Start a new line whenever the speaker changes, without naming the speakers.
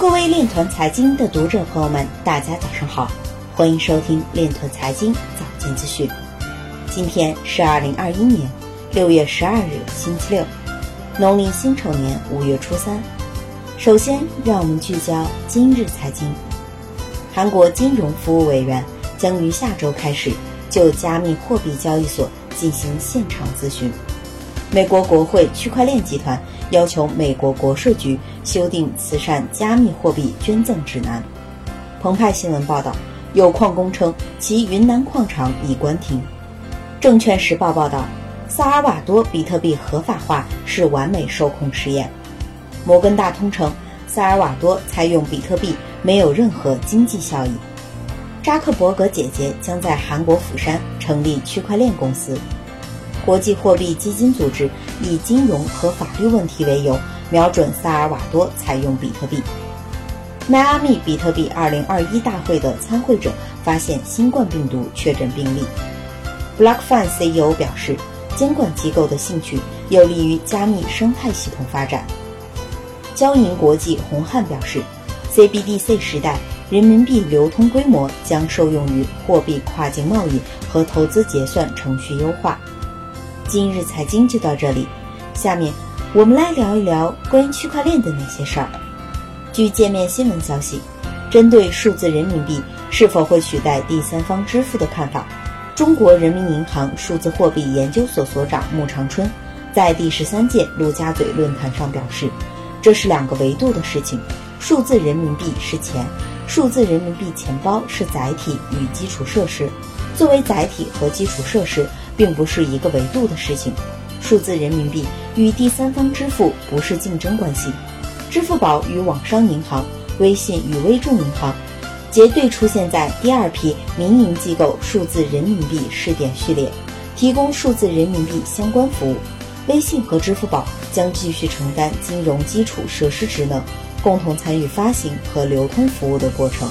各位链团财经的读者朋友们，大家早上好，欢迎收听链团财经早间资讯。今天是二零二一年六月十二日，星期六，农历辛丑年五月初三。首先，让我们聚焦今日财经。韩国金融服务委员将于下周开始就加密货币交易所进行现场咨询。美国国会区块链集团要求美国国税局修订慈善加密货币捐赠指南。澎湃新闻报道，有矿工称其云南矿场已关停。证券时报报道，萨尔瓦多比特币合法化是完美受控实验。摩根大通称，萨尔瓦多采用比特币没有任何经济效益。扎克伯格姐姐将在韩国釜山成立区块链公司。国际货币基金组织以金融和法律问题为由，瞄准萨尔瓦多采用比特币。迈阿密比特币2021大会的参会者发现新冠病毒确诊病例。BlockFi CEO 表示，监管机构的兴趣有利于加密生态系统发展。交银国际红汉表示，CBDC 时代，人民币流通规模将受用于货币跨境贸易和投资结算程序优化。今日财经就到这里，下面我们来聊一聊关于区块链的那些事儿。据界面新闻消息，针对数字人民币是否会取代第三方支付的看法，中国人民银行数字货币研究所所长穆长春在第十三届陆家嘴论坛上表示，这是两个维度的事情，数字人民币是钱，数字人民币钱包是载体与基础设施，作为载体和基础设施。并不是一个维度的事情，数字人民币与第三方支付不是竞争关系，支付宝与网商银行、微信与微众银行结对出现在第二批民营机构数字人民币试点序列，提供数字人民币相关服务。微信和支付宝将继续承担金融基础设施职能，共同参与发行和流通服务的过程。